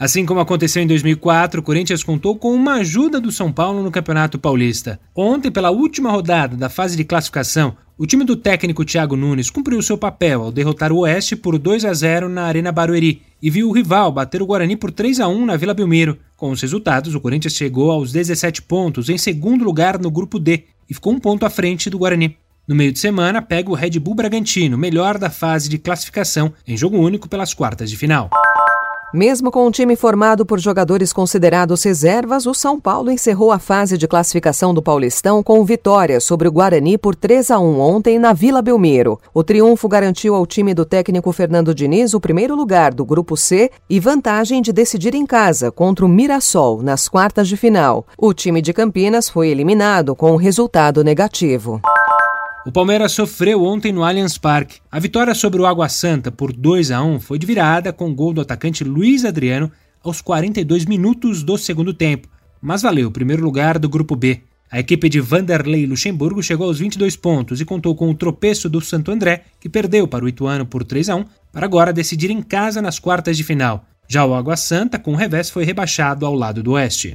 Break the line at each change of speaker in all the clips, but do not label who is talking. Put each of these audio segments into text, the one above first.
Assim como aconteceu em 2004, o Corinthians contou com uma ajuda do São Paulo no Campeonato Paulista. Ontem, pela última rodada da fase de classificação, o time do técnico Thiago Nunes cumpriu seu papel ao derrotar o Oeste por 2 a 0 na Arena Barueri e viu o rival bater o Guarani por 3 a 1 na Vila Belmiro. Com os resultados, o Corinthians chegou aos 17 pontos, em segundo lugar no grupo D, e ficou um ponto à frente do Guarani. No meio de semana, pega o Red Bull Bragantino, melhor da fase de classificação, em jogo único pelas quartas de final.
Mesmo com um time formado por jogadores considerados reservas, o São Paulo encerrou a fase de classificação do Paulistão com vitória sobre o Guarani por 3 a 1 ontem na Vila Belmiro. O triunfo garantiu ao time do técnico Fernando Diniz o primeiro lugar do grupo C e vantagem de decidir em casa contra o Mirassol nas quartas de final. O time de Campinas foi eliminado com um resultado negativo.
O Palmeiras sofreu ontem no Allianz Parque. A vitória sobre o Água Santa por 2 a 1 foi de virada com gol do atacante Luiz Adriano aos 42 minutos do segundo tempo, mas valeu o primeiro lugar do grupo B. A equipe de Vanderlei Luxemburgo chegou aos 22 pontos e contou com o tropeço do Santo André, que perdeu para o Ituano por 3 a 1, para agora decidir em casa nas quartas de final. Já o Água Santa, com o revés, foi rebaixado ao lado do Oeste.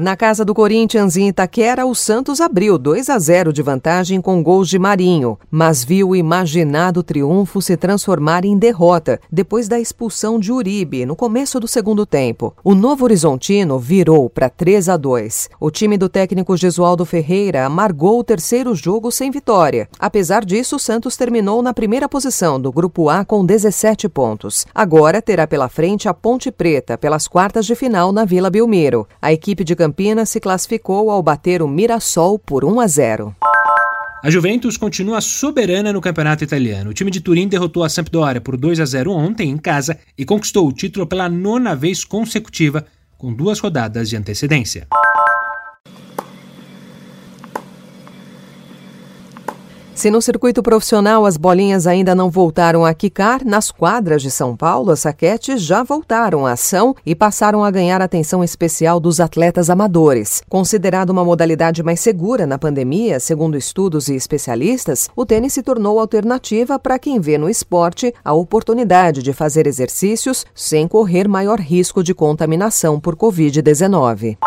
Na casa do Corinthians em Itaquera, o Santos abriu 2 a 0 de vantagem com gols de Marinho, mas viu o imaginado triunfo se transformar em derrota depois da expulsão de Uribe no começo do segundo tempo. O Novo Horizontino virou para 3 a 2. O time do técnico Gesualdo Ferreira amargou o terceiro jogo sem vitória. Apesar disso, o Santos terminou na primeira posição do grupo A com 17 pontos. Agora terá pela frente a Ponte Preta pelas quartas de final na Vila Belmiro. A equipe de Campinas se classificou ao bater o Mirassol por 1 a 0.
A Juventus continua soberana no campeonato italiano. O time de Turim derrotou a Sampdoria por 2 a 0 ontem em casa e conquistou o título pela nona vez consecutiva, com duas rodadas de antecedência.
Se no circuito profissional as bolinhas ainda não voltaram a quicar, nas quadras de São Paulo as saquetes já voltaram à ação e passaram a ganhar atenção especial dos atletas amadores. Considerado uma modalidade mais segura na pandemia, segundo estudos e especialistas, o tênis se tornou alternativa para quem vê no esporte a oportunidade de fazer exercícios sem correr maior risco de contaminação por Covid-19.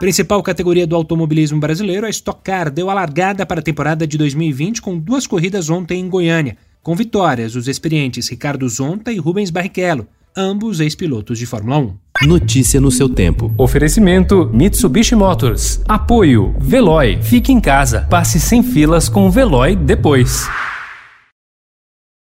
Principal categoria do automobilismo brasileiro, a Stock Car deu a largada para a temporada de 2020 com duas corridas ontem em Goiânia, com vitórias dos experientes Ricardo Zonta e Rubens Barrichello, ambos ex-pilotos de Fórmula 1.
Notícia no seu tempo.
Oferecimento Mitsubishi Motors. Apoio Veloy. Fique em casa. Passe sem filas com o Veloy depois.